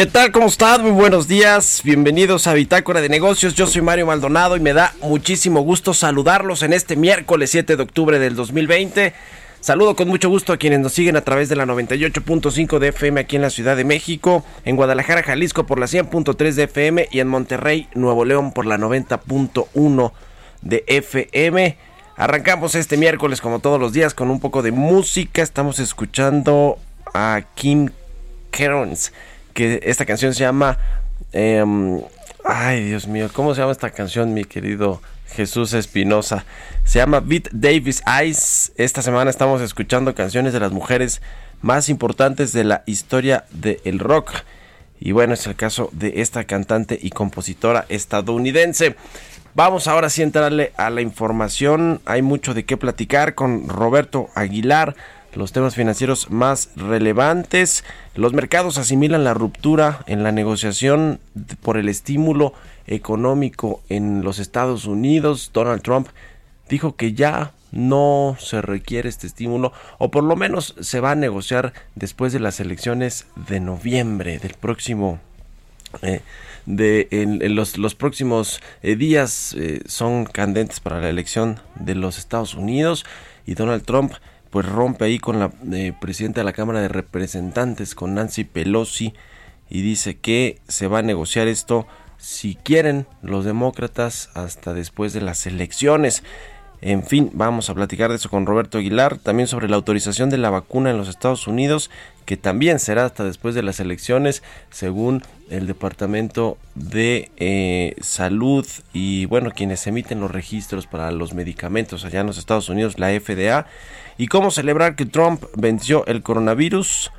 ¿Qué tal? ¿Cómo están? Muy buenos días. Bienvenidos a Bitácora de Negocios. Yo soy Mario Maldonado y me da muchísimo gusto saludarlos en este miércoles 7 de octubre del 2020. Saludo con mucho gusto a quienes nos siguen a través de la 98.5 de FM aquí en la Ciudad de México, en Guadalajara, Jalisco por la 100.3 de FM y en Monterrey, Nuevo León por la 90.1 de FM. Arrancamos este miércoles como todos los días con un poco de música. Estamos escuchando a Kim Kerns esta canción se llama... em, ay, Dios mío, ¿cómo se llama esta canción, mi querido Jesús Espinosa? Se llama Beat Davis Eyes. Esta semana estamos escuchando canciones de las mujeres más importantes de la historia del rock. Y bueno, es el caso de esta cantante y compositora estadounidense. Vamos ahora sí a entrarle a la información. Hay mucho de qué platicar con Roberto Aguilar los temas financieros más relevantes. Los mercados asimilan la ruptura en la negociación por el estímulo económico en los Estados Unidos. Donald Trump dijo que ya no se requiere este estímulo o por lo menos se va a negociar después de las elecciones de noviembre del próximo eh, de los, los próximos eh, días eh, son candentes para la elección de los Estados Unidos y Donald Trump pues rompe ahí con la eh, presidenta de la Cámara de Representantes, con Nancy Pelosi, y dice que se va a negociar esto si quieren los demócratas hasta después de las elecciones. En fin, vamos a platicar de eso con Roberto Aguilar, también sobre la autorización de la vacuna en los Estados Unidos, que también será hasta después de las elecciones, según el Departamento de eh, Salud. Y bueno, quienes emiten los registros para los medicamentos allá en los Estados Unidos, la FDA, y cómo celebrar que Trump venció el coronavirus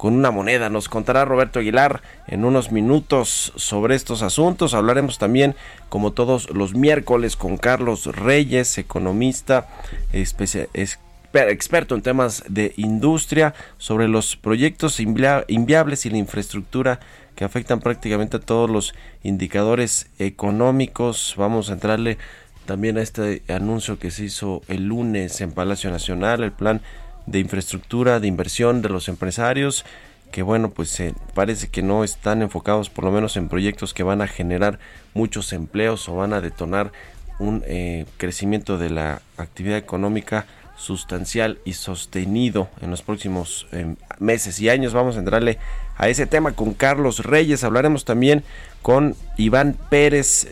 con una moneda. Nos contará Roberto Aguilar en unos minutos sobre estos asuntos. Hablaremos también, como todos los miércoles, con Carlos Reyes, economista, especia- es- experto en temas de industria, sobre los proyectos invia- inviables y la infraestructura que afectan prácticamente a todos los indicadores económicos. Vamos a entrarle también a este anuncio que se hizo el lunes en Palacio Nacional, el plan de infraestructura, de inversión de los empresarios, que bueno, pues eh, parece que no están enfocados por lo menos en proyectos que van a generar muchos empleos o van a detonar un eh, crecimiento de la actividad económica sustancial y sostenido en los próximos eh, meses y años. Vamos a entrarle a ese tema con Carlos Reyes. Hablaremos también con Iván Pérez,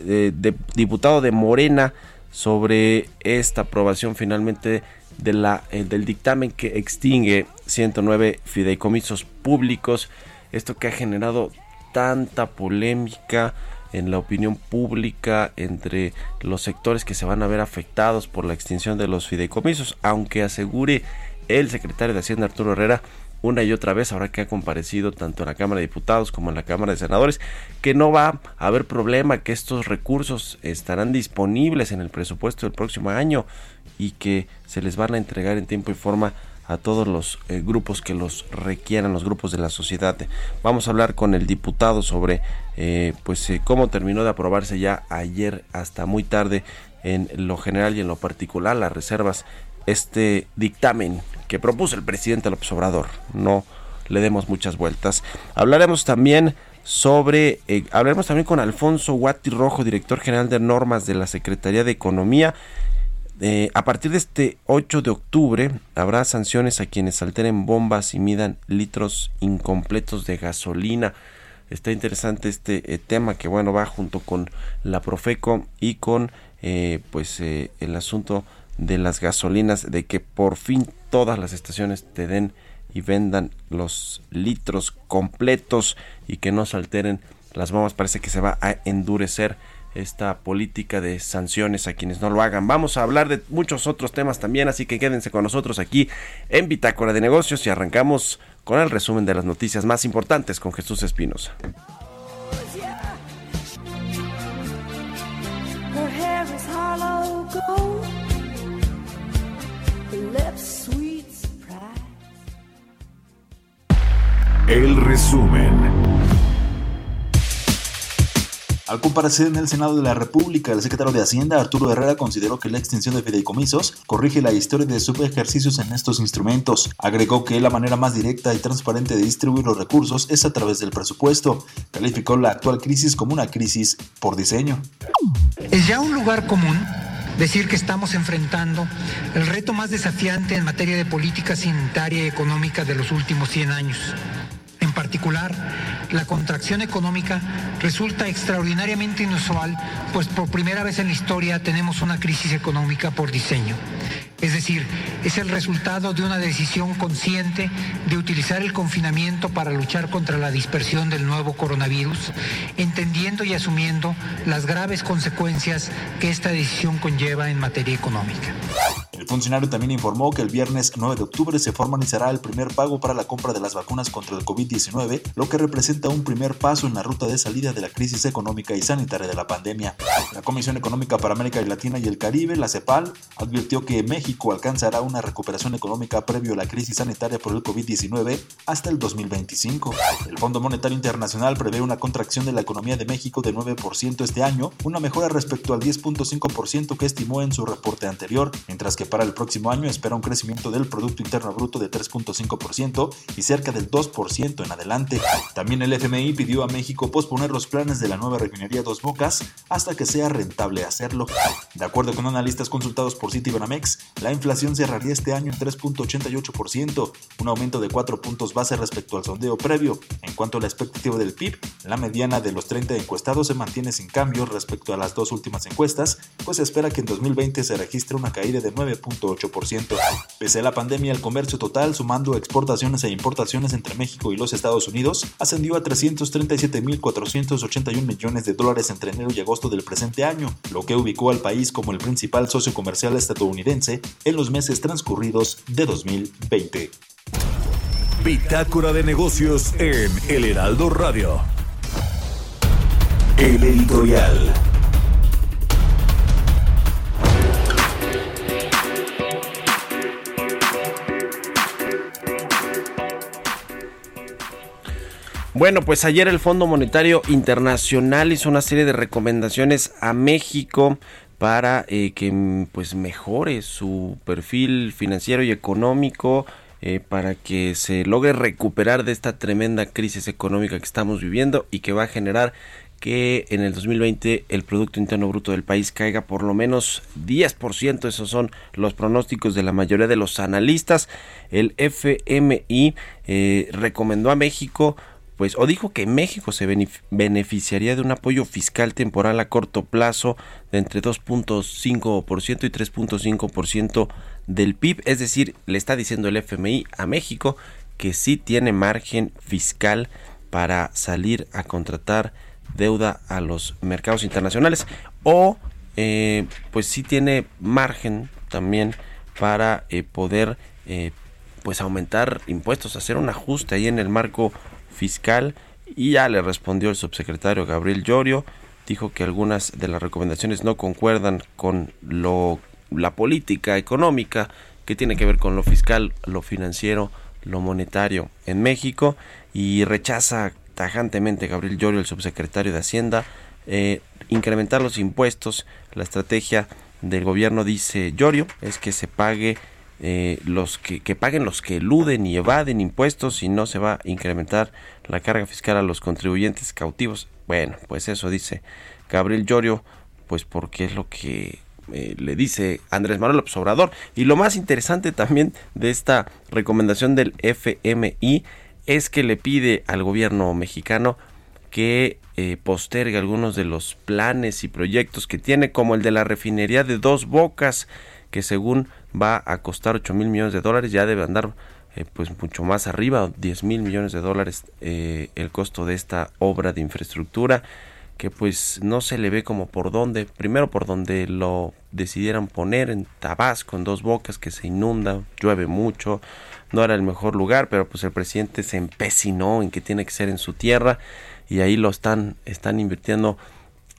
diputado de Morena, sobre esta aprobación finalmente de la, eh, del dictamen que extingue 109 fideicomisos públicos. Esto que ha generado tanta polémica en la opinión pública entre los sectores que se van a ver afectados por la extinción de los fideicomisos, aunque asegure el secretario de Hacienda Arturo Herrera una y otra vez, ahora que ha comparecido tanto en la Cámara de Diputados como en la Cámara de Senadores, que no va a haber problema, que estos recursos estarán disponibles en el presupuesto del próximo año y que se les van a entregar en tiempo y forma a todos los eh, grupos que los requieran, los grupos de la sociedad. Vamos a hablar con el diputado sobre eh, pues eh, cómo terminó de aprobarse ya ayer hasta muy tarde en lo general y en lo particular las reservas este dictamen que propuso el presidente López Obrador. No le demos muchas vueltas. Hablaremos también sobre, hablaremos también con Alfonso Guati Rojo, director general de normas de la Secretaría de Economía. Eh, a partir de este 8 de octubre habrá sanciones a quienes alteren bombas y midan litros incompletos de gasolina. Está interesante este eh, tema que bueno va junto con la Profeco y con pues el asunto de las gasolinas de que por fin todas las estaciones te den y vendan los litros completos y que no se alteren las bombas. Parece que se va a endurecer esta política de sanciones a quienes no lo hagan. Vamos a hablar de muchos otros temas también, así que quédense con nosotros aquí en Bitácora de Negocios y arrancamos con el resumen de las noticias más importantes con Jesús Espinosa. El resumen. Al comparecer en el Senado de la República, el secretario de Hacienda, Arturo Herrera, consideró que la extensión de fideicomisos corrige la historia de subejercicios en estos instrumentos. Agregó que la manera más directa y transparente de distribuir los recursos es a través del presupuesto. Calificó la actual crisis como una crisis por diseño. Es ya un lugar común decir que estamos enfrentando el reto más desafiante en materia de política sanitaria y económica de los últimos 100 años en particular, la contracción económica resulta extraordinariamente inusual, pues por primera vez en la historia tenemos una crisis económica por diseño. Es decir, es el resultado de una decisión consciente de utilizar el confinamiento para luchar contra la dispersión del nuevo coronavirus, entendiendo y asumiendo las graves consecuencias que esta decisión conlleva en materia económica. El funcionario también informó que el viernes 9 de octubre se formalizará el primer pago para la compra de las vacunas contra el COVID-19, lo que representa un primer paso en la ruta de salida de la crisis económica y sanitaria de la pandemia. La Comisión Económica para América Latina y el Caribe, la CEPAL, advirtió que México alcanzará una recuperación económica previo a la crisis sanitaria por el COVID-19 hasta el 2025. El Fondo Monetario Internacional prevé una contracción de la economía de México de 9% este año, una mejora respecto al 10.5% que estimó en su reporte anterior, mientras que para el próximo año espera un crecimiento del Producto Interno Bruto de 3.5% y cerca del 2% en adelante. También el FMI pidió a México posponer los planes de la nueva refinería Dos Bocas hasta que sea rentable hacerlo. De acuerdo con analistas consultados por Citibanamex, la inflación cerraría este año en 3.88%, un aumento de 4 puntos base respecto al sondeo previo. En cuanto a la expectativa del PIB, la mediana de los 30 encuestados se mantiene sin cambio respecto a las dos últimas encuestas, pues se espera que en 2020 se registre una caída de 9 .8%. Pese a la pandemia, el comercio total, sumando exportaciones e importaciones entre México y los Estados Unidos, ascendió a 337.481 millones de dólares entre enero y agosto del presente año, lo que ubicó al país como el principal socio comercial estadounidense en los meses transcurridos de 2020. Bitácora de negocios en El Heraldo Radio. El editorial. Bueno, pues ayer el Fondo Monetario Internacional hizo una serie de recomendaciones a México para eh, que pues mejore su perfil financiero y económico eh, para que se logre recuperar de esta tremenda crisis económica que estamos viviendo y que va a generar que en el 2020 el Producto Interno Bruto del país caiga por lo menos 10%. Esos son los pronósticos de la mayoría de los analistas. El FMI eh, recomendó a México pues o dijo que México se beneficiaría de un apoyo fiscal temporal a corto plazo de entre 2.5% y 3.5% del PIB, es decir, le está diciendo el FMI a México que sí tiene margen fiscal para salir a contratar deuda a los mercados internacionales. O eh, pues sí tiene margen también para eh, poder eh, pues aumentar impuestos, hacer un ajuste ahí en el marco fiscal y ya le respondió el subsecretario Gabriel Llorio, dijo que algunas de las recomendaciones no concuerdan con lo la política económica que tiene que ver con lo fiscal, lo financiero, lo monetario en México. Y rechaza tajantemente Gabriel Llorio, el subsecretario de Hacienda, eh, incrementar los impuestos, la estrategia del gobierno, dice Llorio, es que se pague eh, los que, paguen los que eluden y evaden impuestos y no se va a incrementar la carga fiscal a los contribuyentes cautivos. Bueno, pues eso dice Gabriel Llorio, pues porque es lo que eh, le dice Andrés Manuel López Obrador. Y lo más interesante también de esta recomendación del FMI es que le pide al gobierno mexicano que eh, postergue algunos de los planes y proyectos que tiene, como el de la refinería de dos bocas, que según va a costar 8 mil millones de dólares, ya debe andar eh, pues mucho más arriba, 10 mil millones de dólares eh, el costo de esta obra de infraestructura que pues no se le ve como por dónde, primero por donde lo decidieran poner en Tabasco, en dos bocas que se inunda, llueve mucho, no era el mejor lugar, pero pues el presidente se empecinó en que tiene que ser en su tierra y ahí lo están, están invirtiendo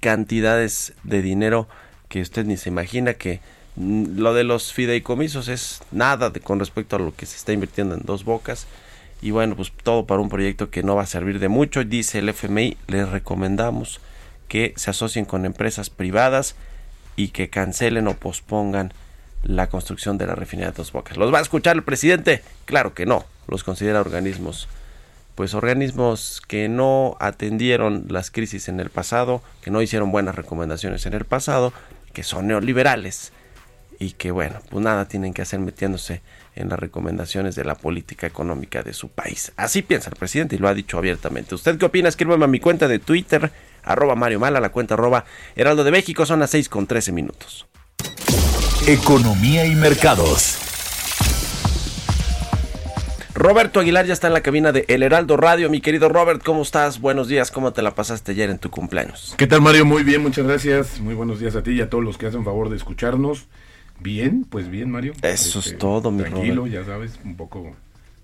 cantidades de dinero que usted ni se imagina que lo de los fideicomisos es nada de, con respecto a lo que se está invirtiendo en dos bocas. Y bueno, pues todo para un proyecto que no va a servir de mucho. Dice el FMI, les recomendamos que se asocien con empresas privadas y que cancelen o pospongan la construcción de la refinería de dos bocas. ¿Los va a escuchar el presidente? Claro que no. Los considera organismos, pues organismos que no atendieron las crisis en el pasado, que no hicieron buenas recomendaciones en el pasado, que son neoliberales y que bueno, pues nada tienen que hacer metiéndose en las recomendaciones de la política económica de su país. Así piensa el presidente y lo ha dicho abiertamente. ¿Usted qué opina? Escríbeme a mi cuenta de Twitter, arroba Mario Mala, la cuenta arroba Heraldo de México, son las 6 con 13 minutos. Economía y mercados. Roberto Aguilar ya está en la cabina de El Heraldo Radio. Mi querido Robert, ¿cómo estás? Buenos días, ¿cómo te la pasaste ayer en tu cumpleaños? ¿Qué tal Mario? Muy bien, muchas gracias. Muy buenos días a ti y a todos los que hacen favor de escucharnos. Bien, pues bien, Mario. Eso es este, todo, mi Tranquilo, ya sabes, un poco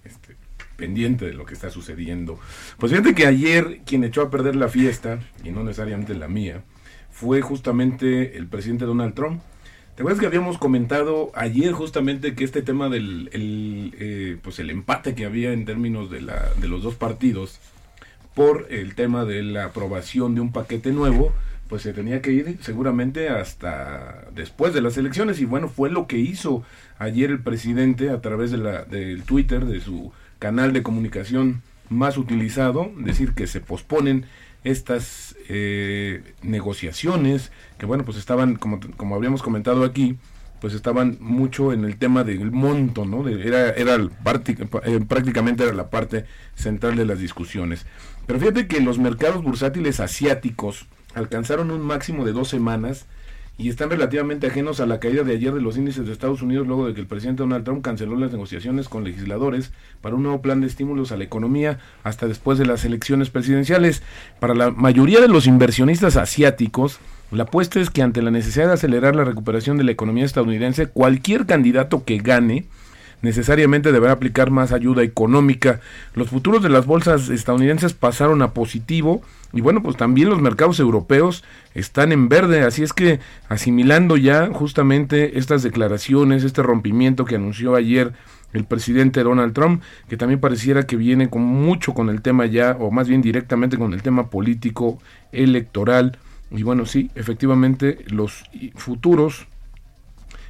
este, pendiente de lo que está sucediendo. Pues fíjate que ayer quien echó a perder la fiesta, y no necesariamente la mía, fue justamente el presidente Donald Trump. ¿Te acuerdas que habíamos comentado ayer justamente que este tema del el, eh, pues el empate que había en términos de, la, de los dos partidos por el tema de la aprobación de un paquete nuevo, pues se tenía que ir seguramente hasta después de las elecciones y bueno, fue lo que hizo ayer el presidente a través de la, del Twitter, de su canal de comunicación más utilizado, decir que se posponen estas eh, negociaciones, que bueno, pues estaban, como, como habíamos comentado aquí, pues estaban mucho en el tema del monto, ¿no? era era eh, prácticamente era la parte central de las discusiones. Pero fíjate que los mercados bursátiles asiáticos, alcanzaron un máximo de dos semanas y están relativamente ajenos a la caída de ayer de los índices de Estados Unidos luego de que el presidente Donald Trump canceló las negociaciones con legisladores para un nuevo plan de estímulos a la economía hasta después de las elecciones presidenciales. Para la mayoría de los inversionistas asiáticos, la apuesta es que ante la necesidad de acelerar la recuperación de la economía estadounidense, cualquier candidato que gane necesariamente deberá aplicar más ayuda económica. Los futuros de las bolsas estadounidenses pasaron a positivo y bueno, pues también los mercados europeos están en verde, así es que asimilando ya justamente estas declaraciones, este rompimiento que anunció ayer el presidente Donald Trump, que también pareciera que viene con mucho con el tema ya, o más bien directamente con el tema político electoral. Y bueno, sí, efectivamente los futuros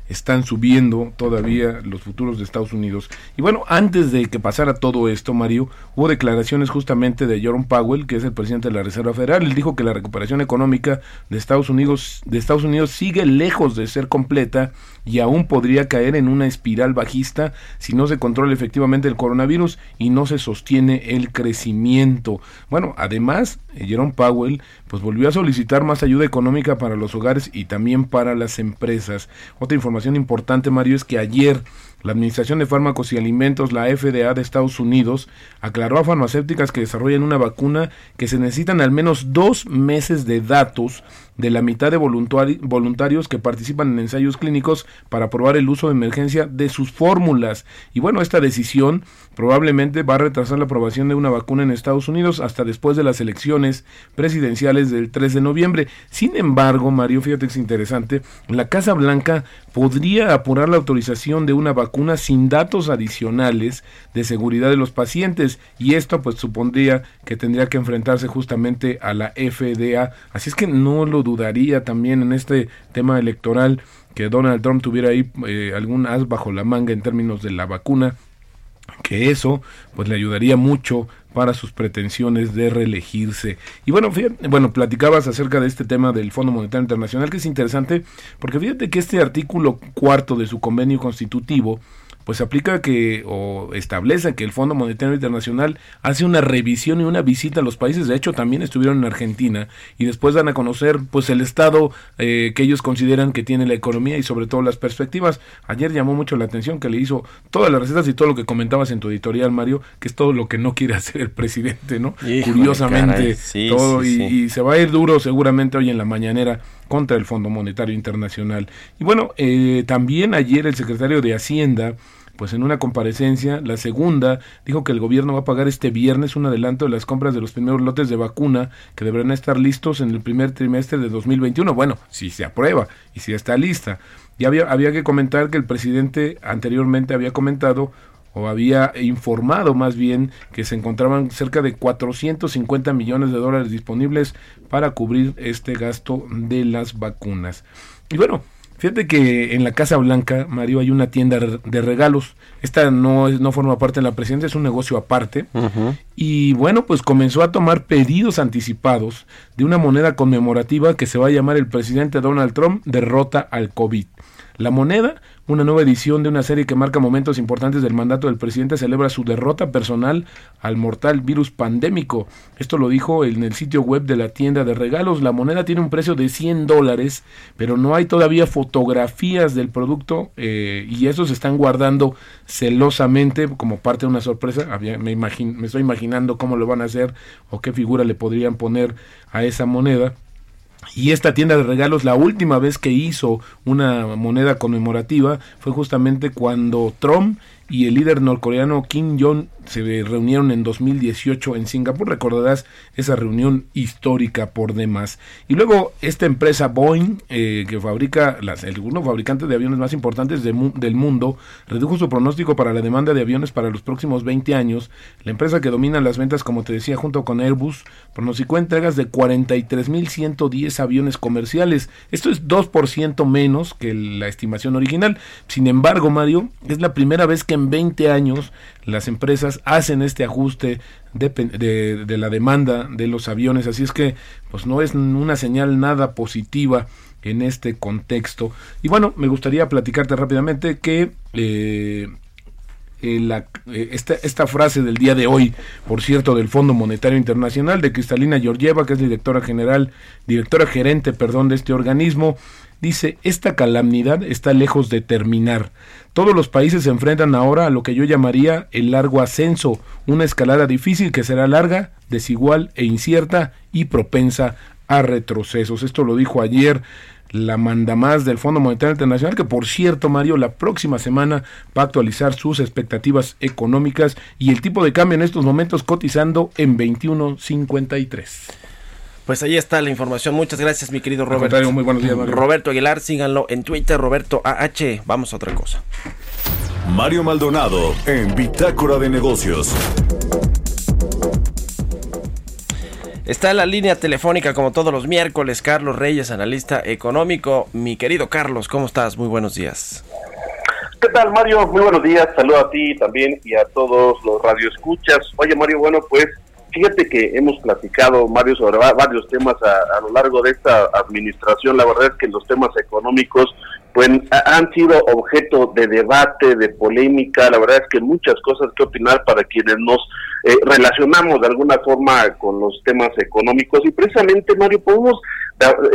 están subiendo todavía los futuros de Estados Unidos. Y bueno, antes de que pasara todo esto, Mario, hubo declaraciones justamente de Jerome Powell, que es el presidente de la Reserva Federal. Él dijo que la recuperación económica de Estados Unidos, de Estados Unidos sigue lejos de ser completa y aún podría caer en una espiral bajista si no se controla efectivamente el coronavirus y no se sostiene el crecimiento. Bueno, además, Jerome Powell pues volvió a solicitar más ayuda económica para los hogares y también para las empresas. Otra información importante, Mario, es que ayer la Administración de Fármacos y Alimentos, la FDA de Estados Unidos, aclaró a farmacéuticas que desarrollan una vacuna que se necesitan al menos dos meses de datos de la mitad de voluntarios que participan en ensayos clínicos para probar el uso de emergencia de sus fórmulas. Y bueno, esta decisión probablemente va a retrasar la aprobación de una vacuna en Estados Unidos hasta después de las elecciones presidenciales del 3 de noviembre. Sin embargo, Mario, fíjate es interesante, la Casa Blanca podría apurar la autorización de una vacuna sin datos adicionales de seguridad de los pacientes y esto pues supondría que tendría que enfrentarse justamente a la FDA. Así es que no lo dudaría también en este tema electoral que Donald Trump tuviera ahí eh, algún as bajo la manga en términos de la vacuna, que eso pues le ayudaría mucho para sus pretensiones de reelegirse. Y bueno, fíjate, bueno, platicabas acerca de este tema del Fondo Monetario Internacional, que es interesante, porque fíjate que este artículo cuarto de su convenio constitutivo pues aplica que o establece que el Fondo Monetario Internacional hace una revisión y una visita a los países. De hecho, también estuvieron en Argentina y después dan a conocer pues el estado eh, que ellos consideran que tiene la economía y sobre todo las perspectivas. Ayer llamó mucho la atención que le hizo todas las recetas y todo lo que comentabas en tu editorial, Mario, que es todo lo que no quiere hacer el presidente, ¿no? Curiosamente, todo y, y se va a ir duro seguramente hoy en la mañanera contra el Fondo Monetario Internacional. Y bueno, eh, también ayer el secretario de Hacienda pues en una comparecencia, la segunda, dijo que el gobierno va a pagar este viernes un adelanto de las compras de los primeros lotes de vacuna que deberán estar listos en el primer trimestre de 2021. Bueno, si se aprueba y si está lista. Y había, había que comentar que el presidente anteriormente había comentado o había informado más bien que se encontraban cerca de 450 millones de dólares disponibles para cubrir este gasto de las vacunas. Y bueno, Fíjate que en la Casa Blanca, Mario, hay una tienda de regalos. Esta no, es, no forma parte de la presidencia, es un negocio aparte. Y bueno, pues comenzó a tomar pedidos anticipados de una moneda conmemorativa que se va a llamar el presidente Donald Trump derrota al COVID. La moneda una nueva edición de una serie que marca momentos importantes del mandato del presidente celebra su derrota personal al mortal virus pandémico. Esto lo dijo en el sitio web de la tienda de regalos. La moneda tiene un precio de 100 dólares, pero no hay todavía fotografías del producto eh, y eso se están guardando celosamente como parte de una sorpresa. me, me estoy imaginando cómo lo van a hacer o qué figura le podrían poner a esa moneda. Y esta tienda de regalos, la última vez que hizo una moneda conmemorativa fue justamente cuando Trump y el líder norcoreano Kim Jong se reunieron en 2018 en Singapur. Recordarás esa reunión histórica por demás. Y luego esta empresa Boeing, eh, que fabrica las, el uno fabricante de aviones más importantes del mundo, redujo su pronóstico para la demanda de aviones para los próximos 20 años. La empresa que domina las ventas, como te decía, junto con Airbus, pronosticó entregas de 43.110 aviones comerciales. Esto es 2% menos que la estimación original. Sin embargo, Mario, es la primera vez que en 20 años las empresas hacen este ajuste de, de, la demanda de los aviones, así es que pues no es una señal nada positiva en este contexto. Y bueno, me gustaría platicarte rápidamente que eh, la, eh, esta, esta, frase del día de hoy, por cierto, del Fondo Monetario Internacional, de Cristalina Georgieva, que es directora general, directora gerente, perdón, de este organismo, dice, esta calamidad está lejos de terminar. Todos los países se enfrentan ahora a lo que yo llamaría el largo ascenso, una escalada difícil que será larga, desigual e incierta y propensa a retrocesos. Esto lo dijo ayer la mandamás del Fondo Monetario Internacional, que por cierto, Mario, la próxima semana va a actualizar sus expectativas económicas y el tipo de cambio en estos momentos cotizando en 21.53. Pues ahí está la información. Muchas gracias, mi querido Roberto. Muy buenos días, Roberto Aguilar, síganlo en Twitter, Roberto AH. Vamos a otra cosa. Mario Maldonado en Bitácora de Negocios. Está en la línea telefónica como todos los miércoles Carlos Reyes, analista económico. Mi querido Carlos, ¿cómo estás? Muy buenos días. ¿Qué tal, Mario? Muy buenos días. Saludo a ti también y a todos los radioescuchas. Oye, Mario, bueno, pues Fíjate que hemos platicado, Mario, sobre varios temas a, lo largo de esta administración. La verdad es que los temas económicos pues han sido objeto de debate, de polémica. La verdad es que muchas cosas que opinar para quienes nos eh, relacionamos de alguna forma con los temas económicos. Y precisamente, Mario, podemos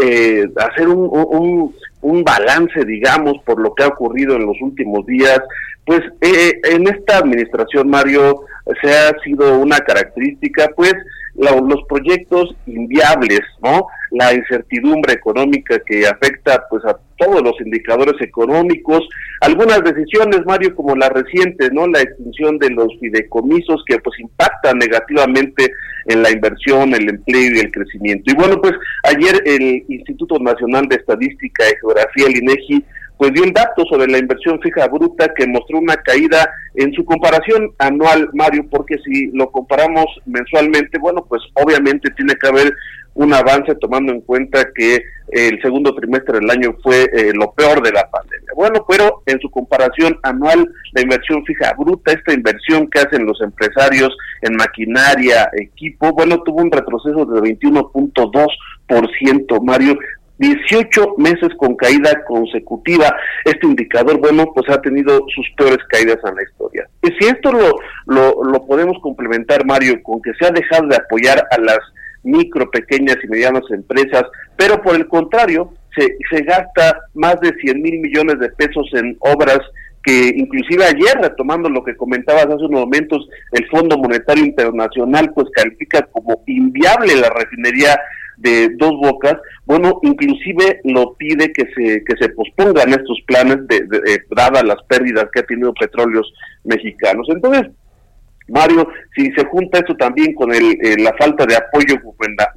eh, hacer un, un, balance, digamos, por lo que ha ocurrido en los últimos días. Pues eh, en esta administración, Mario, se ha sido una característica, pues, los proyectos inviables, ¿no? La incertidumbre económica que afecta, pues, a todos los indicadores económicos, algunas decisiones, Mario, como la reciente, ¿no? La extinción de los fideicomisos que, pues, impactan negativamente en la inversión, el empleo y el crecimiento. Y bueno, pues, ayer el Instituto Nacional de Estadística y Geografía, el INEGI, pues dio un dato sobre la inversión fija bruta que mostró una caída en su comparación anual, Mario, porque si lo comparamos mensualmente, bueno, pues obviamente tiene que haber un avance tomando en cuenta que el segundo trimestre del año fue eh, lo peor de la pandemia. Bueno, pero en su comparación anual, la inversión fija bruta, esta inversión que hacen los empresarios en maquinaria, equipo, bueno, tuvo un retroceso de 21.2%, Mario, 18 meses con caída consecutiva. Este indicador, bueno, pues ha tenido sus peores caídas en la historia. Y si esto lo, lo, lo podemos complementar, Mario, con que se ha dejado de apoyar a las micro, pequeñas y medianas empresas, pero por el contrario, se, se gasta más de 100 mil millones de pesos en obras que inclusive ayer, retomando lo que comentabas hace unos momentos, el Fondo Monetario Internacional pues califica como inviable la refinería de dos bocas, bueno, inclusive lo pide que se que se pospongan estos planes de, dadas las pérdidas que ha tenido petróleos mexicanos. Entonces, Mario, si se junta eso también con el, eh, la falta de apoyo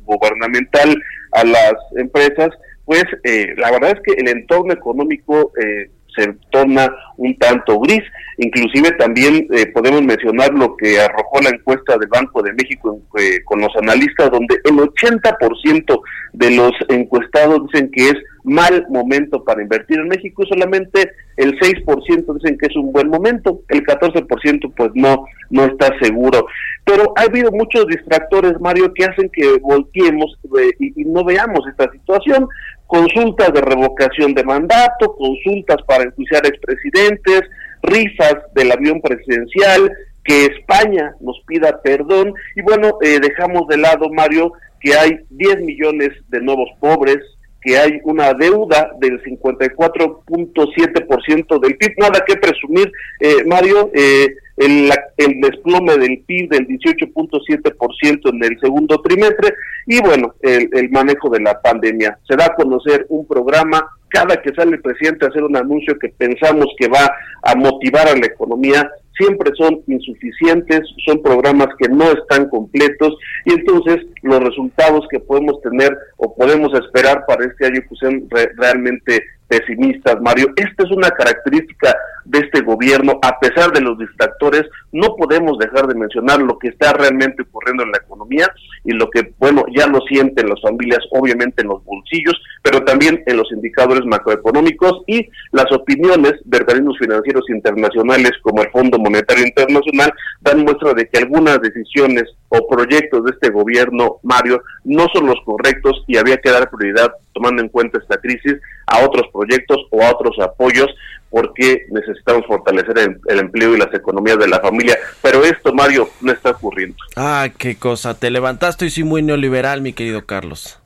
gubernamental a las empresas, pues eh, la verdad es que el entorno económico eh, se torna un tanto gris. Inclusive también eh, podemos mencionar lo que arrojó la encuesta del Banco de México eh, con los analistas, donde el 80% de los encuestados dicen que es mal momento para invertir en México y solamente el 6% dicen que es un buen momento, el 14% pues no no está seguro. Pero ha habido muchos distractores, Mario, que hacen que volteemos eh, y, y no veamos esta situación consultas de revocación de mandato, consultas para enjuiciar expresidentes, rifas del avión presidencial, que España nos pida perdón. Y bueno, eh, dejamos de lado, Mario, que hay 10 millones de nuevos pobres, que hay una deuda del 54.7% del PIB, nada que presumir, eh, Mario, eh, el, el, desplome del PIB del 18.7% en el segundo trimestre y bueno, el, el, manejo de la pandemia. Se da a conocer un programa, cada que sale el presidente a hacer un anuncio que pensamos que va a motivar a la economía, siempre son insuficientes, son programas que no están completos y entonces los resultados que podemos tener o podemos esperar para este año pues son re realmente pesimistas, Mario. Esta es una característica de este gobierno, a pesar de los distractores, no podemos dejar de mencionar lo que está realmente ocurriendo en la economía y lo que, bueno, ya lo sienten las familias, obviamente en los bolsillos, pero también en los indicadores macroeconómicos y las opiniones de organismos financieros internacionales como el Fondo Monetario Internacional dan muestra de que algunas decisiones o proyectos de este gobierno, Mario, no son los correctos y había que dar prioridad, tomando en cuenta esta crisis, a otros proyectos o a otros apoyos porque necesitamos fortalecer el, empleo y las economías de la familia. Pero esto, Mario, no está ocurriendo. Ah, qué cosa. Te levantaste y sí muy neoliberal, mi querido Carlos.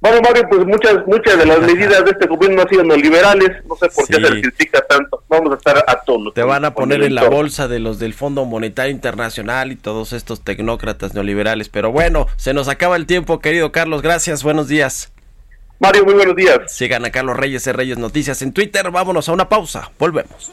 Bueno, Mario, pues muchas muchas de las medidas de este gobierno han sido neoliberales. No sé por qué se critica tanto. Vamos a estar a tono. Te van a poner en la bolsa de los del Fondo Monetario Internacional y todos estos tecnócratas neoliberales. Pero bueno, se nos acaba el tiempo, querido Carlos. Gracias. Buenos días. Mario, muy buenos días. Sigan a Carlos Reyes de Reyes Noticias en Twitter. Vámonos a una pausa. Volvemos.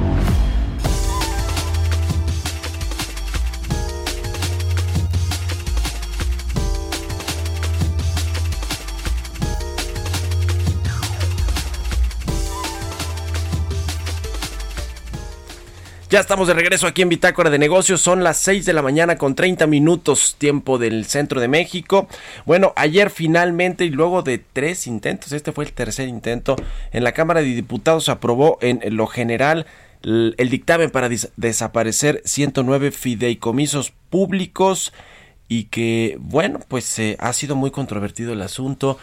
Ya estamos de regreso aquí en Bitácora de Negocios. Son las 6 de la mañana con 30 minutos tiempo del centro de México. Bueno, ayer finalmente y luego de tres intentos, este fue el tercer intento, en la Cámara de Diputados aprobó en lo general el, dictamen para desaparecer 109 fideicomisos públicos y que, bueno, pues eh, ha sido muy controvertido el asunto.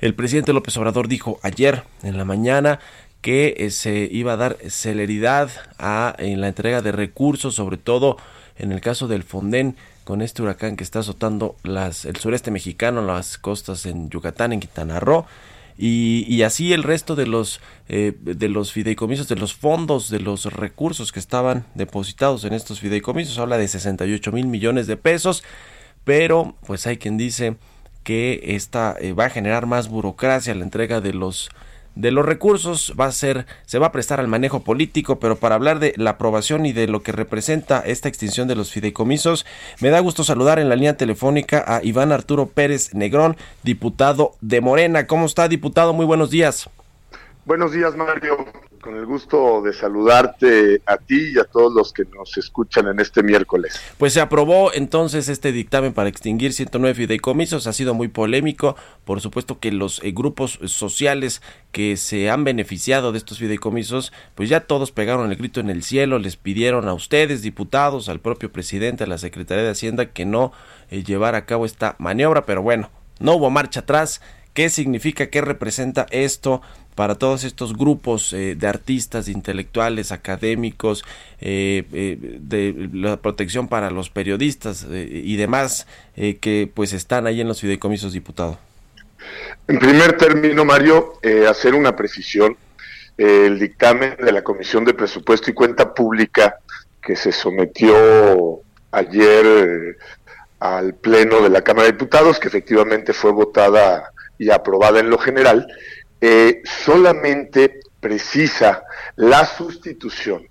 El presidente López Obrador dijo ayer en la mañana que eh, se iba a dar celeridad a en la entrega de recursos, sobre todo en el caso del Fonden con este huracán que está azotando las, el sureste mexicano, las costas en Yucatán, en Quintana Roo. Y, así el resto de los eh, de los fideicomisos, de los fondos, de los recursos que estaban depositados en estos fideicomisos, habla de 68 mil millones de pesos, pero pues hay quien dice que esta eh, va a generar más burocracia la entrega de los de los recursos va a ser, se va a prestar al manejo político, pero para hablar de la aprobación y de lo que representa esta extinción de los fideicomisos, me da gusto saludar en la línea telefónica a Iván Arturo Pérez Negrón, diputado de Morena. ¿Cómo está, diputado? Muy buenos días. Buenos días, Mario con el gusto de saludarte a ti y a todos los que nos escuchan en este miércoles. Pues se aprobó entonces este dictamen para extinguir 109 fideicomisos, ha sido muy polémico, por supuesto que los eh, grupos sociales que se han beneficiado de estos fideicomisos, pues ya todos pegaron el grito en el cielo, les pidieron a ustedes, diputados, al propio presidente, a la Secretaría de Hacienda, que no eh, llevara a cabo esta maniobra, pero bueno, no hubo marcha atrás. ¿Qué significa, qué representa esto para todos estos grupos eh, de artistas, intelectuales, académicos, eh, eh, de la protección para los periodistas y demás que pues están ahí en los fideicomisos, diputado? En primer término, Mario, hacer una precisión. el dictamen de la Comisión de Presupuesto y Cuenta Pública que se sometió ayer al Pleno de la Cámara de Diputados, que efectivamente fue votada y aprobada en lo general, eh, solamente precisa la sustitución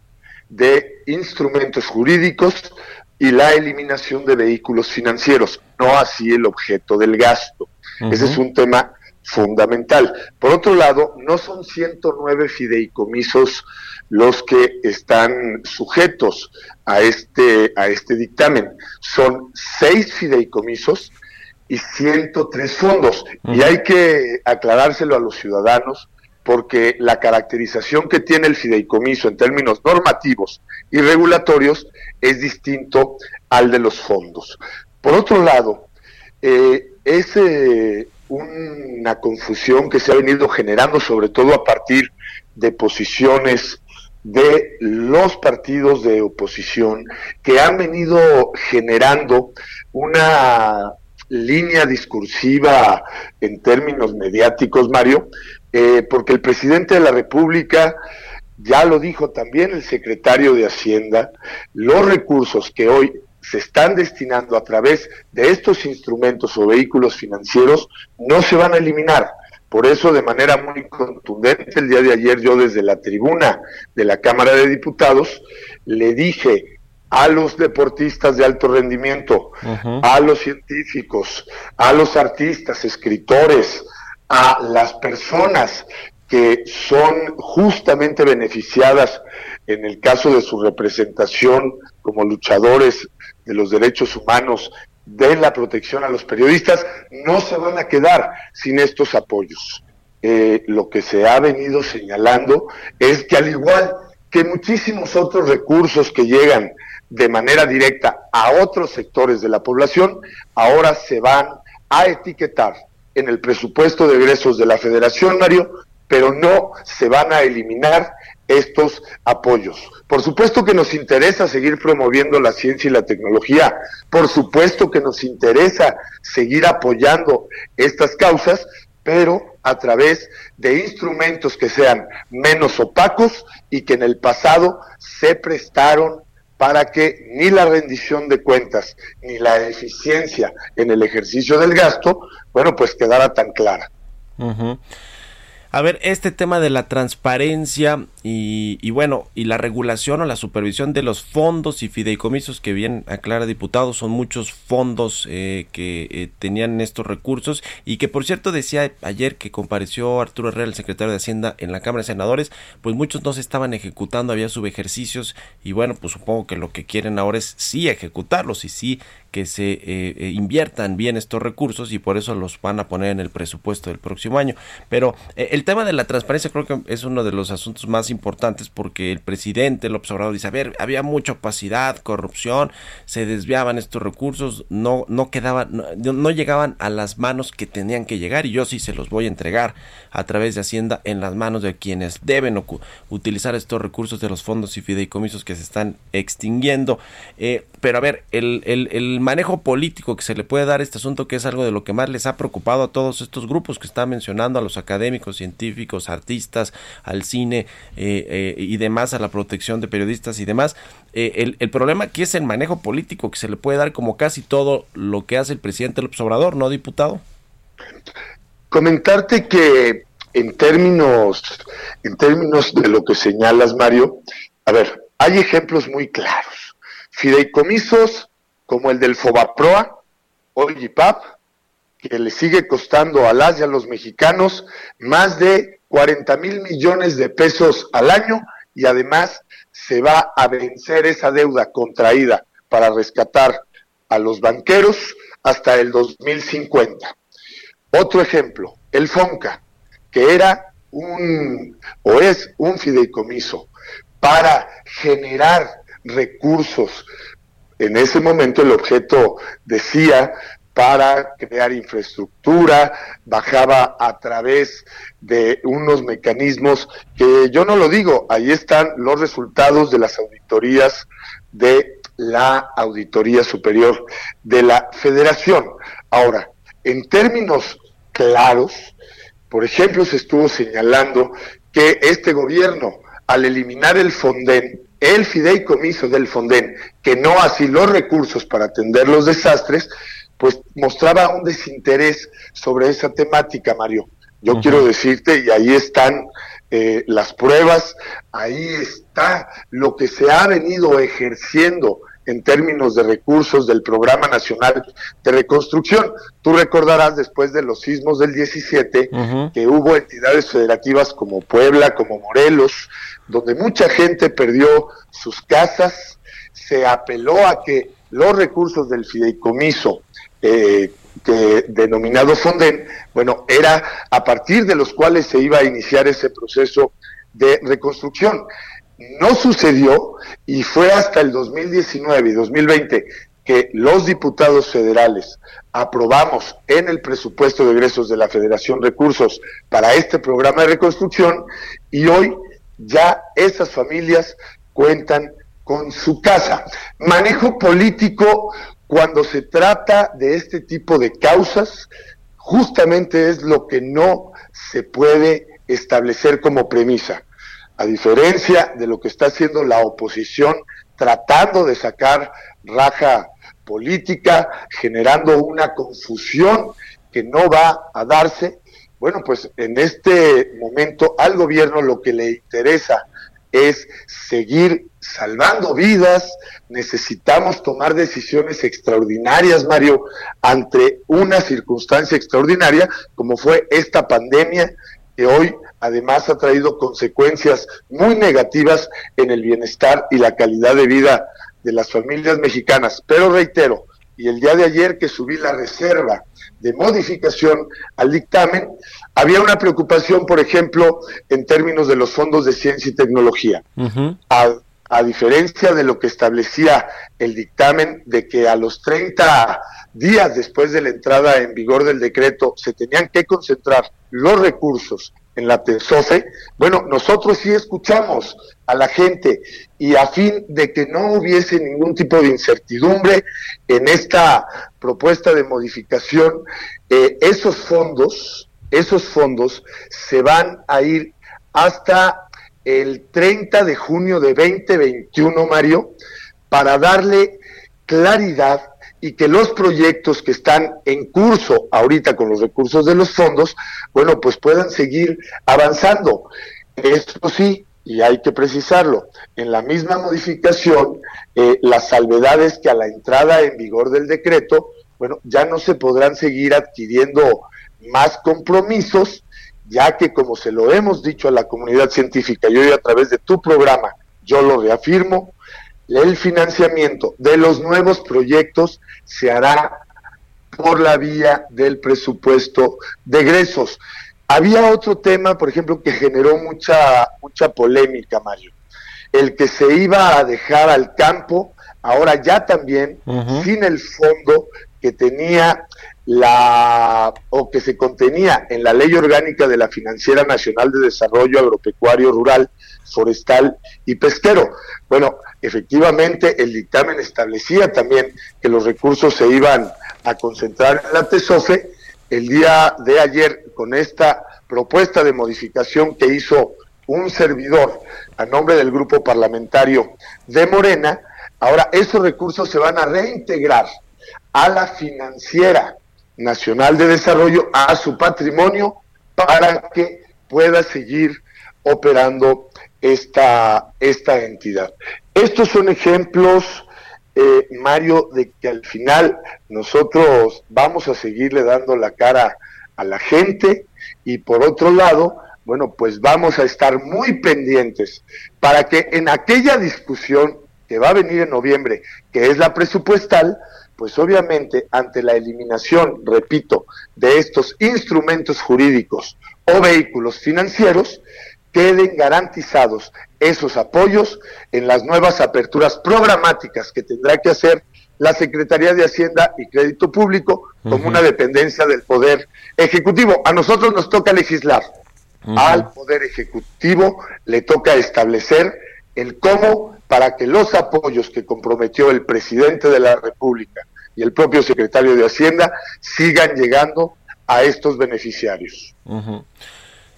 de instrumentos jurídicos y la eliminación de vehículos financieros, no así el objeto del gasto. Ese es un tema fundamental. Por otro lado, no son 109 fideicomisos los que están sujetos a este, a este dictamen, son seis fideicomisos y 103 fondos. Y hay que aclarárselo a los ciudadanos porque la caracterización que tiene el fideicomiso en términos normativos y regulatorios es distinto al de los fondos. Por otro lado, eh, es eh, una confusión que se ha venido generando sobre todo a partir de posiciones de los partidos de oposición que han venido generando una línea discursiva en términos mediáticos, Mario, eh, porque el presidente de la República, ya lo dijo también el secretario de Hacienda, los recursos que hoy se están destinando a través de estos instrumentos o vehículos financieros no se van a eliminar. Por eso, de manera muy contundente, el día de ayer yo desde la tribuna de la Cámara de Diputados le dije a los deportistas de alto rendimiento, a los científicos, a los artistas, escritores, a las personas que son justamente beneficiadas en el caso de su representación como luchadores de los derechos humanos, de la protección a los periodistas, no se van a quedar sin estos apoyos. Eh, lo que se ha venido señalando es que al igual que muchísimos otros recursos que llegan de manera directa a otros sectores de la población, ahora se van a etiquetar en el presupuesto de egresos de la Federación, Mario, pero no se van a eliminar estos apoyos. Por supuesto que nos interesa seguir promoviendo la ciencia y la tecnología, por supuesto que nos interesa seguir apoyando estas causas, pero a través de instrumentos que sean menos opacos y que en el pasado se prestaron para que ni la rendición de cuentas ni la eficiencia en el ejercicio del gasto, bueno, pues quedara tan clara. A ver, este tema de la transparencia y, bueno, y la regulación o la supervisión de los fondos y fideicomisos que bien aclara diputado, son muchos fondos eh, que eh, tenían estos recursos y que por cierto decía ayer que compareció Arturo Herrera, el secretario de Hacienda en la Cámara de Senadores, pues muchos no se estaban ejecutando, había subejercicios y bueno, pues supongo que lo que quieren ahora es sí ejecutarlos y sí que se eh, eh, inviertan bien estos recursos y por eso los van a poner en el presupuesto del próximo año. Pero eh, el tema de la transparencia creo que es uno de los asuntos más importantes porque el presidente, el observador, dice, a ver, había mucha opacidad, corrupción, se desviaban estos recursos, no, no quedaban, no, no llegaban a las manos que tenían que llegar y yo sí se los voy a entregar a través de Hacienda en las manos de quienes deben utilizar estos recursos de los fondos y fideicomisos que se están extinguiendo. pero a ver, el, el, el manejo político que se le puede dar a este asunto, que es algo de lo que más les ha preocupado a todos estos grupos que está mencionando, a los académicos, científicos, artistas, al cine eh, eh, y demás, a la protección de periodistas y demás. Eh, el, el, problema aquí es el manejo político que se le puede dar como casi todo lo que hace el presidente López Obrador, ¿no, diputado? Comentarte que en términos, en términos de lo que señalas, Mario, a ver, hay ejemplos muy claros. Fideicomisos como el del Fobaproa, Pap, que le sigue costando a las y a los mexicanos más de 40 mil millones de pesos al año y además se va a vencer esa deuda contraída para rescatar a los banqueros hasta el 2050. Otro ejemplo, el FONCA, que era un o es un fideicomiso para generar recursos. En ese momento el objeto decía para crear infraestructura, bajaba a través de unos mecanismos que yo no lo digo, ahí están los resultados de las auditorías de la Auditoría Superior de la Federación. Ahora, en términos claros, por ejemplo, se estuvo señalando que este gobierno, al eliminar el Fonden, el fideicomiso del Fonden, que no así los recursos para atender los desastres, pues mostraba un desinterés sobre esa temática, Mario. Yo quiero decirte, y ahí están eh, las pruebas, ahí está lo que se ha venido ejerciendo en términos de recursos del Programa Nacional de Reconstrucción. Tú recordarás después de los sismos del 17 que hubo entidades federativas como Puebla, como Morelos, donde mucha gente perdió sus casas, se apeló a que los recursos del fideicomiso eh, que, denominado Fonden, bueno, era a partir de los cuales se iba a iniciar ese proceso de reconstrucción. No sucedió y fue hasta el 2019 y 2020 que los diputados federales aprobamos en el presupuesto de egresos de la Federación recursos para este programa de reconstrucción y hoy ya esas familias cuentan con su casa. Manejo político cuando se trata de este tipo de causas, justamente es lo que no se puede establecer como premisa a diferencia de lo que está haciendo la oposición, tratando de sacar raja política, generando una confusión que no va a darse, bueno, pues en este momento al gobierno lo que le interesa es seguir salvando vidas, necesitamos tomar decisiones extraordinarias, Mario, ante una circunstancia extraordinaria como fue esta pandemia que hoy además ha traído consecuencias muy negativas en el bienestar y la calidad de vida de las familias mexicanas. Pero reitero, y el día de ayer que subí la reserva de modificación al dictamen, había una preocupación, por ejemplo, en términos de los fondos de ciencia y tecnología. a, a, diferencia de lo que establecía el dictamen de que a los 30 días después de la entrada en vigor del decreto se tenían que concentrar los recursos en la TESOFE, bueno, nosotros sí escuchamos a la gente y a fin de que no hubiese ningún tipo de incertidumbre en esta propuesta de modificación, eh, esos fondos, esos fondos se van a ir hasta el 30 de junio de 2021, Mario, para darle claridad y que los proyectos que están en curso ahorita con los recursos de los fondos, bueno, pues puedan seguir avanzando. Esto sí, y hay que precisarlo, en la misma modificación, eh, las salvedades que a la entrada en vigor del decreto, bueno, ya no se podrán seguir adquiriendo más compromisos, ya que como se lo hemos dicho a la comunidad científica y a través de tu programa, yo lo reafirmo, el financiamiento de los nuevos proyectos se hará por la vía del presupuesto de egresos. Había otro tema, por ejemplo, que generó mucha, mucha polémica, Mario. El que se iba a dejar al campo, ahora ya también, sin el fondo que tenía la o que se contenía en la Ley Orgánica de la Financiera Nacional de Desarrollo Agropecuario Rural, Forestal y Pesquero. Bueno, efectivamente el dictamen establecía también que los recursos se iban a concentrar en la TESOFE. El día de ayer, con esta propuesta de modificación que hizo un servidor a nombre del grupo parlamentario de Morena, ahora esos recursos se van a reintegrar a la financiera nacional de desarrollo, a su patrimonio, para que pueda seguir operando esta, esta entidad. Estos son ejemplos, eh, Mario, de que al final nosotros vamos a seguirle dando la cara a la gente y por otro lado, bueno, pues vamos a estar muy pendientes para que en aquella discusión que va a venir en noviembre, que es la presupuestal, pues obviamente ante la eliminación, repito, de estos instrumentos jurídicos o vehículos financieros, queden garantizados esos apoyos en las nuevas aperturas programáticas que tendrá que hacer la Secretaría de Hacienda y Crédito Público como una dependencia del Poder Ejecutivo. A nosotros nos toca legislar, al Poder Ejecutivo le toca establecer el cómo para que los apoyos que comprometió el presidente de la República y el propio secretario de Hacienda sigan llegando a estos beneficiarios.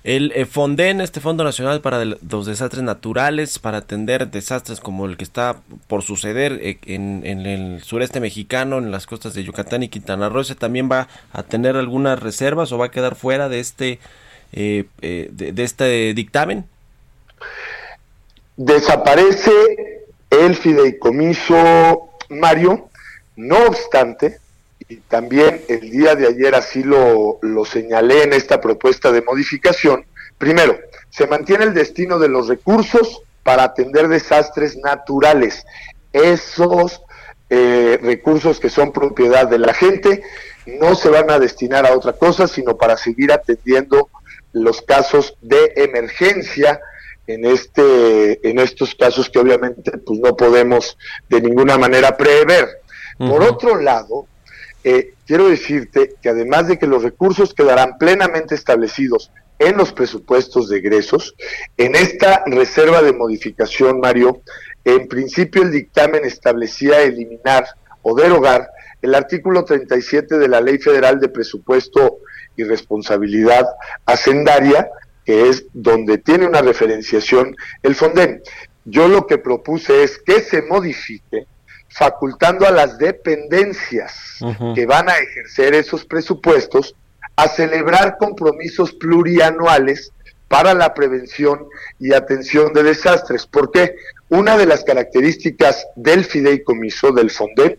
El eh, FONDEN, este Fondo Nacional para los Desastres Naturales, para atender desastres como el que está por suceder eh, en, el sureste mexicano, en las costas de Yucatán y Quintana Roo, también va a tener algunas reservas o va a quedar fuera de este, eh, de, este dictamen? Desaparece el fideicomiso, Mario, no obstante, y también el día de ayer así lo, lo señalé en esta propuesta de modificación, primero, se mantiene el destino de los recursos para atender desastres naturales. Esos eh, recursos que son propiedad de la gente no se van a destinar a otra cosa, sino para seguir atendiendo los casos de emergencia en este en estos casos que obviamente pues no podemos de ninguna manera prever. Por otro lado, eh, quiero decirte que además de que los recursos quedarán plenamente establecidos en los presupuestos de egresos, en esta reserva de modificación, Mario, en principio el dictamen establecía eliminar o derogar el artículo 37 de la Ley Federal de Presupuesto y Responsabilidad Hacendaria, que es donde tiene una referenciación el FONDEN. Yo lo que propuse es que se modifique facultando a las dependencias que van a ejercer esos presupuestos a celebrar compromisos plurianuales para la prevención y atención de desastres. Porque una de las características del fideicomiso, del FONDEN,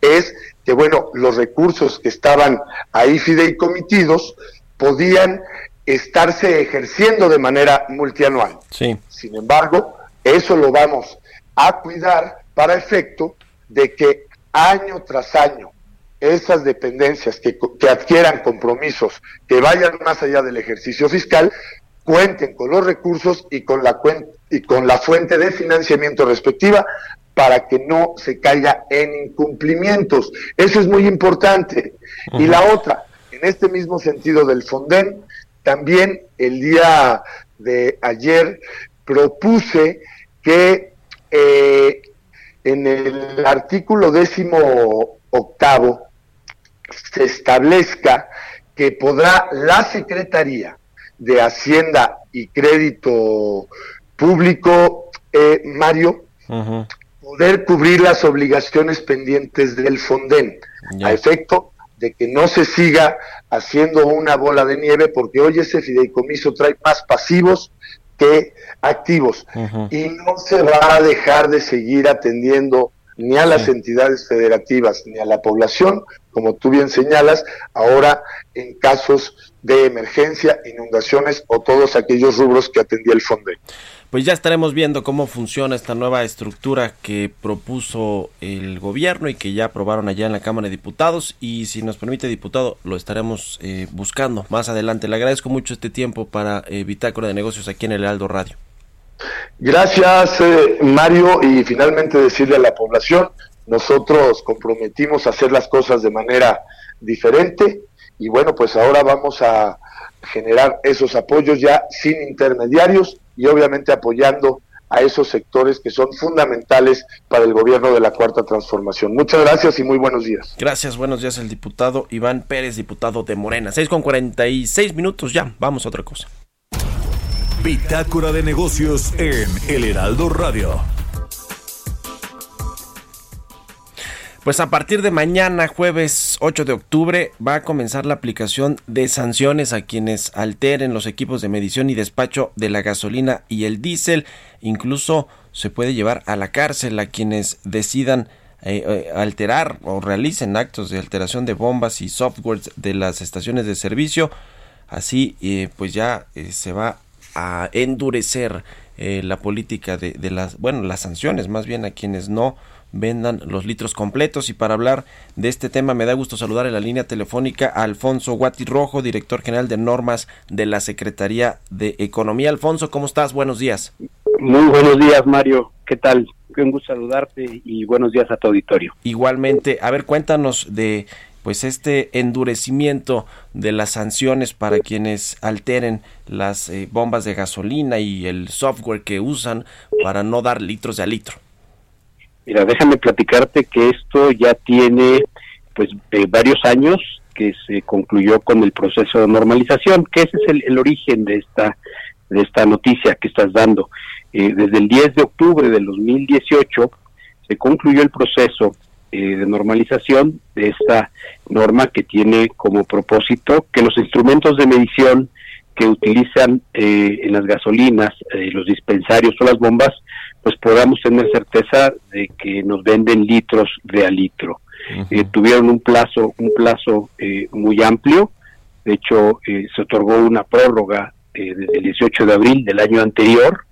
es que, bueno, los recursos que estaban ahí fideicomitidos podían estarse ejerciendo de manera multianual. Sí. Sin embargo, eso lo vamos a cuidar para efecto de que año tras año esas dependencias que, adquieran compromisos que vayan más allá del ejercicio fiscal cuenten con los recursos y con la y con la fuente de financiamiento respectiva para que no se caiga en incumplimientos. Eso es muy importante. Y la otra, en este mismo sentido del Fonden, también el día de ayer propuse que eh, en el artículo décimo octavo se establezca que podrá la Secretaría de Hacienda y Crédito Público, eh, Mario, poder cubrir las obligaciones pendientes del Fonden, a efecto de que no se siga haciendo una bola de nieve, porque hoy ese fideicomiso trae más pasivos activos. Y no se va a dejar de seguir atendiendo ni a las entidades federativas ni a la población, como tú bien señalas, ahora en casos de emergencia, inundaciones o todos aquellos rubros que atendía el FONDE pues ya estaremos viendo cómo funciona esta nueva estructura que propuso el gobierno y que ya aprobaron allá en la Cámara de Diputados y si nos permite diputado lo estaremos eh, buscando más adelante. Le agradezco mucho este tiempo para eh, Bitácora de Negocios aquí en el Aldo Radio. Gracias eh, Mario y finalmente decirle a la población, nosotros comprometimos a hacer las cosas de manera diferente y bueno pues ahora vamos a generar esos apoyos ya sin intermediarios y obviamente apoyando a esos sectores que son fundamentales para el gobierno de la Cuarta Transformación. Muchas gracias y muy buenos días. Gracias, buenos días el diputado Iván Pérez, diputado de Morena. 6 con 46 minutos ya, vamos a otra cosa. Bitácora de negocios en El Heraldo Radio. Pues a partir de mañana, jueves 8 de octubre, va a comenzar la aplicación de sanciones a quienes alteren los equipos de medición y despacho de la gasolina y el diésel. Incluso se puede llevar a la cárcel a quienes decidan eh, eh, alterar o realicen actos de alteración de bombas y softwares de las estaciones de servicio. Así, eh, pues ya se va a endurecer la política de, de las, bueno, las sanciones más bien a quienes no vendan los litros completos. Y para hablar de este tema me da gusto saludar en la línea telefónica a Alfonso Guati Rojo, director general de normas de la Secretaría de Economía. Alfonso, ¿cómo estás? Buenos días. Muy buenos días, Mario. ¿Qué tal? Un gusto saludarte y buenos días a tu auditorio. Igualmente, a ver, cuéntanos de pues este endurecimiento de las sanciones para quienes alteren las eh, bombas de gasolina y el software que usan para no dar litros de a litro. Mira, déjame platicarte que esto ya tiene pues eh, varios años que se concluyó con el proceso de normalización, que ese es el, origen de esta de esta noticia que estás dando. Eh, desde el 10 de octubre del 2018 se concluyó el proceso eh, de normalización de esta norma que tiene como propósito que los instrumentos de medición que utilizan en las gasolinas, los dispensarios o las bombas, pues podamos tener certeza de que nos venden litros de a litro. Eh, tuvieron un plazo, un plazo eh, muy amplio, de hecho eh, se otorgó una prórroga desde el 18 de abril del año anterior.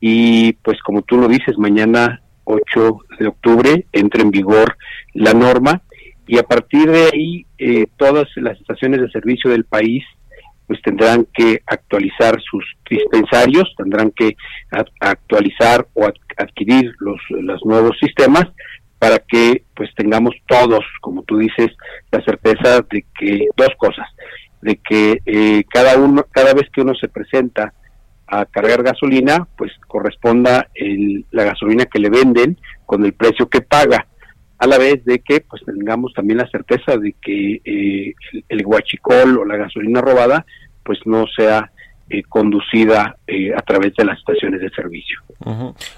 Y pues como tú lo dices, mañana 8 de octubre entra en vigor la norma. Y a partir de ahí todas las estaciones de servicio del país pues tendrán que actualizar sus dispensarios, tendrán que actualizar o adquirir los, los nuevos sistemas para que pues tengamos todos, como tú dices, la certeza de que dos cosas, de que eh, cada uno, cada vez que uno se presenta a cargar gasolina, pues corresponda el, la gasolina que le venden con el precio que paga a la vez de que pues tengamos también la certeza de que eh, el, guachicol o la gasolina robada pues no sea eh, conducida eh, a través de las estaciones de servicio.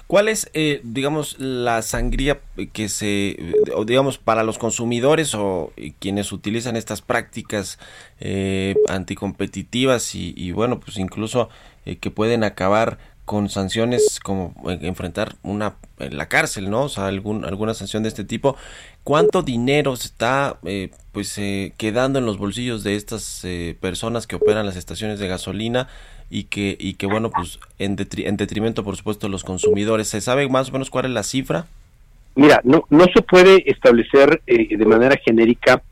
¿Cuál es, digamos, la sangría que se, digamos, para los consumidores o quienes utilizan estas prácticas anticompetitivas y, y, bueno, pues incluso que pueden acabar con sanciones como enfrentar una la cárcel, ¿no? O sea, algún, alguna sanción de este tipo. ¿Cuánto dinero se está eh, pues eh, quedando en los bolsillos de estas eh, personas que operan las estaciones de gasolina y que y que bueno, pues en, en detrimento por supuesto de los consumidores? ¿Se sabe más o menos cuál es la cifra? Mira, no no se puede establecer de manera genérica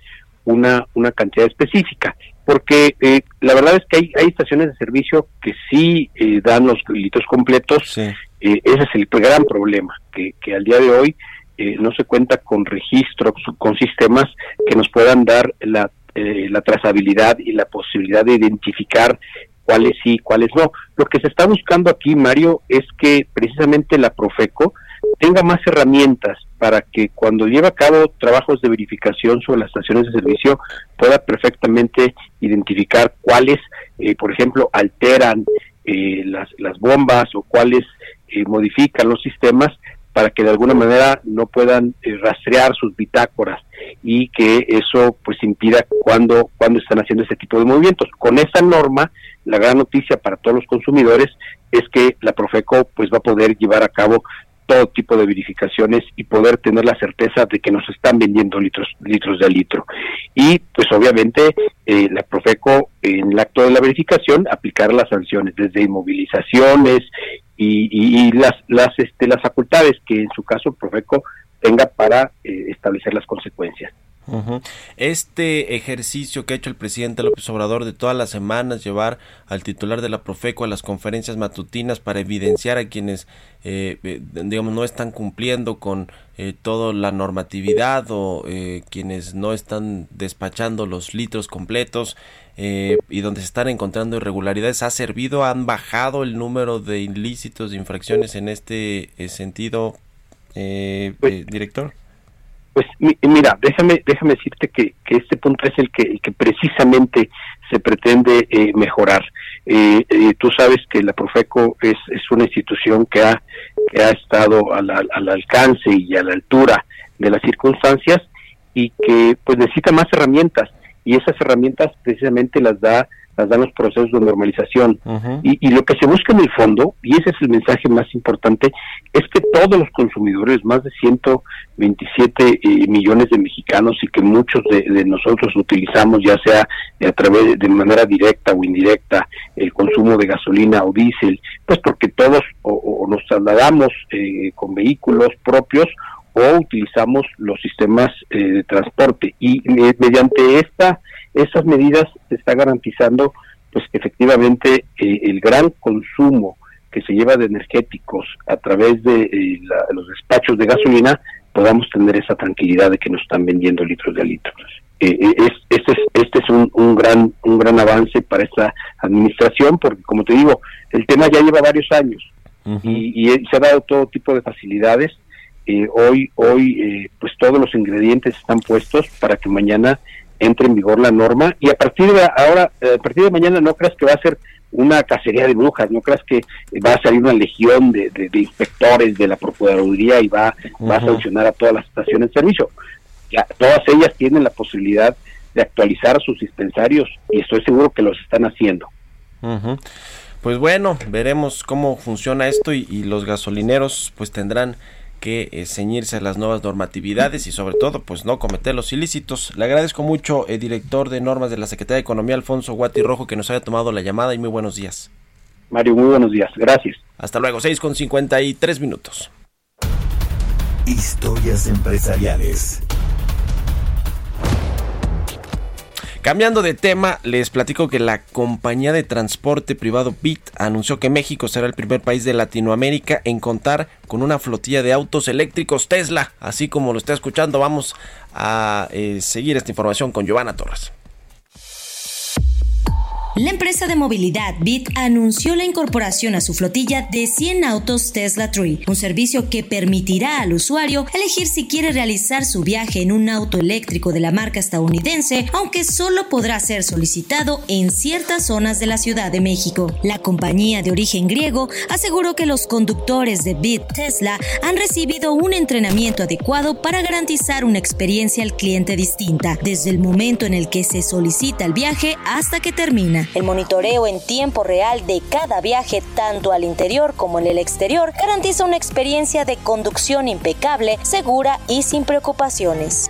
una una cantidad específica porque eh, la verdad es que hay, hay estaciones de servicio que sí eh, dan los litros completos. Eh, ese es el gran problema, que, que al día de hoy no se cuenta con registros, con sistemas que nos puedan dar la, la trazabilidad y la posibilidad de identificar cuáles sí, cuáles no. Lo que se está buscando aquí, Mario, es que precisamente la Profeco tenga más herramientas para que cuando lleve a cabo trabajos de verificación sobre las estaciones de servicio pueda perfectamente identificar cuáles, eh, por ejemplo, alteran eh, las, las bombas o cuáles eh, modifican los sistemas para que de alguna manera no puedan rastrear sus bitácoras y que eso pues impida cuando, cuando están haciendo ese tipo de movimientos. Con esa norma, la gran noticia para todos los consumidores es que la Profeco pues va a poder llevar a cabo todo tipo de verificaciones y poder tener la certeza de que nos están vendiendo litros litros de litro. Y pues obviamente eh, la Profeco en el acto de la verificación aplicar las sanciones desde inmovilizaciones y, las las este las facultades que en su caso Profeco tenga para eh, establecer las consecuencias este ejercicio que ha hecho el presidente López Obrador de todas las semanas llevar al titular de la Profeco a las conferencias matutinas para evidenciar a quienes eh, eh, digamos no están cumpliendo con eh, toda la normatividad o quienes no están despachando los litros completos y donde se están encontrando irregularidades ha servido han bajado el número de ilícitos de infracciones en este sentido pues, director Pues mira, déjame déjame decirte que, que este punto es el que, que precisamente se pretende eh, mejorar. Eh, eh, tú sabes que la Profeco es, es una institución que ha, que ha estado al, al alcance y a la altura de las circunstancias y que pues necesita más herramientas y esas herramientas precisamente las da las dan los procesos de normalización. y, lo que se busca en el fondo, y ese es el mensaje más importante, es que todos los consumidores, más de 127 eh, millones de mexicanos y que muchos de, nosotros utilizamos, ya sea a través de manera directa o indirecta, el consumo de gasolina o diésel, pues porque todos o, nos trasladamos eh, con vehículos propios o utilizamos los sistemas eh, de transporte y mediante esta esas medidas se está garantizando pues que efectivamente eh, el gran consumo que se lleva de energéticos a través de eh, los despachos de gasolina podamos tener esa tranquilidad de que nos están vendiendo litros de litros. Eh, este es, este es un, gran un gran avance para esta administración porque como te digo el tema ya lleva varios años y, se ha dado todo tipo de facilidades hoy hoy pues todos los ingredientes están puestos para que mañana entre en vigor la norma y a partir de ahora, eh, a partir de mañana no creas que va a ser una cacería de brujas, no creas que va a salir una legión de, inspectores de la Procuraduría y va, va a sancionar a todas las estaciones de servicio. Ya, todas ellas tienen la posibilidad de actualizar sus dispensarios y estoy seguro que los están haciendo. Pues bueno, veremos cómo funciona esto y, y los gasolineros pues tendrán que eh, ceñirse a las nuevas normatividades y sobre todo pues no cometer los ilícitos. Le agradezco mucho, el director de normas de la Secretaría de Economía, Alfonso Guati Rojo, que nos haya tomado la llamada y muy buenos días. Mario, muy buenos días. Gracias. Hasta luego, 6 con 53 minutos. Historias empresariales. Cambiando de tema, les platico que la compañía de transporte privado BIT anunció que México será el primer país de Latinoamérica en contar con una flotilla de autos eléctricos Tesla. Así como lo está escuchando, vamos a eh, seguir esta información con Giovanna Torres. La empresa de movilidad Bit anunció la incorporación a su flotilla de 100 autos Tesla Tree, un servicio que permitirá al usuario elegir si quiere realizar su viaje en un auto eléctrico de la marca estadounidense, aunque solo podrá ser solicitado en ciertas zonas de la Ciudad de México. La compañía de origen griego aseguró que los conductores de Bit Tesla han recibido un entrenamiento adecuado para garantizar una experiencia al cliente distinta, desde el momento en el que se solicita el viaje hasta que termina. El monitoreo en tiempo real de cada viaje, tanto al interior como en el exterior, garantiza una experiencia de conducción impecable, segura y sin preocupaciones.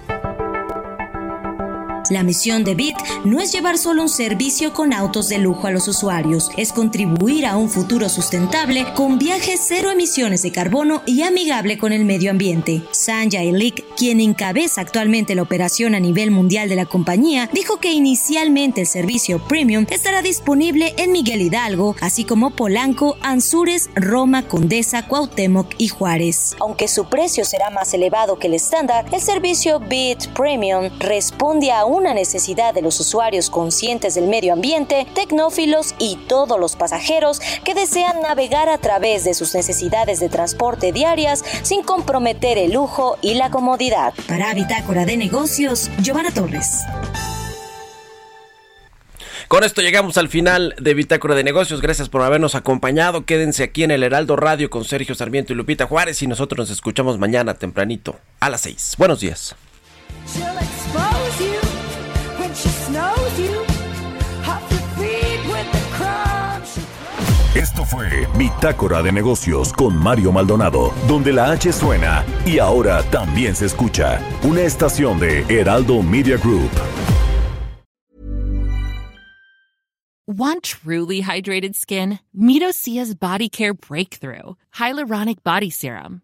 La misión de Bit no es llevar solo un servicio con autos de lujo a los usuarios, es contribuir a un futuro sustentable con viajes cero emisiones de carbono y amigable con el medio ambiente. Sanjay Lik, quien encabeza actualmente la operación a nivel mundial de la compañía, dijo que inicialmente el servicio premium estará disponible en Miguel Hidalgo, así como Polanco, Anzures, Roma, Condesa, Cuauhtémoc y Juárez. Aunque su precio será más elevado que el estándar, el servicio Bit Premium responde a un una necesidad de los usuarios conscientes del medio ambiente, tecnófilos y todos los pasajeros que desean navegar a través de sus necesidades de transporte diarias sin comprometer el lujo y la comodidad. Para Bitácora de Negocios, Giovanna Torres. Con esto llegamos al final de Bitácora de Negocios. Gracias por habernos acompañado. Quédense aquí en el Heraldo Radio con Sergio Sarmiento y Lupita Juárez y nosotros nos escuchamos mañana tempranito a las 6. Buenos días. Esto fue Bitácora de Negocios con Mario Maldonado, donde la H suena y ahora también se escucha. Una estación de Heraldo Media Group. Want truly hydrated skin? Midosia's Body Care Breakthrough Hyaluronic Body Serum.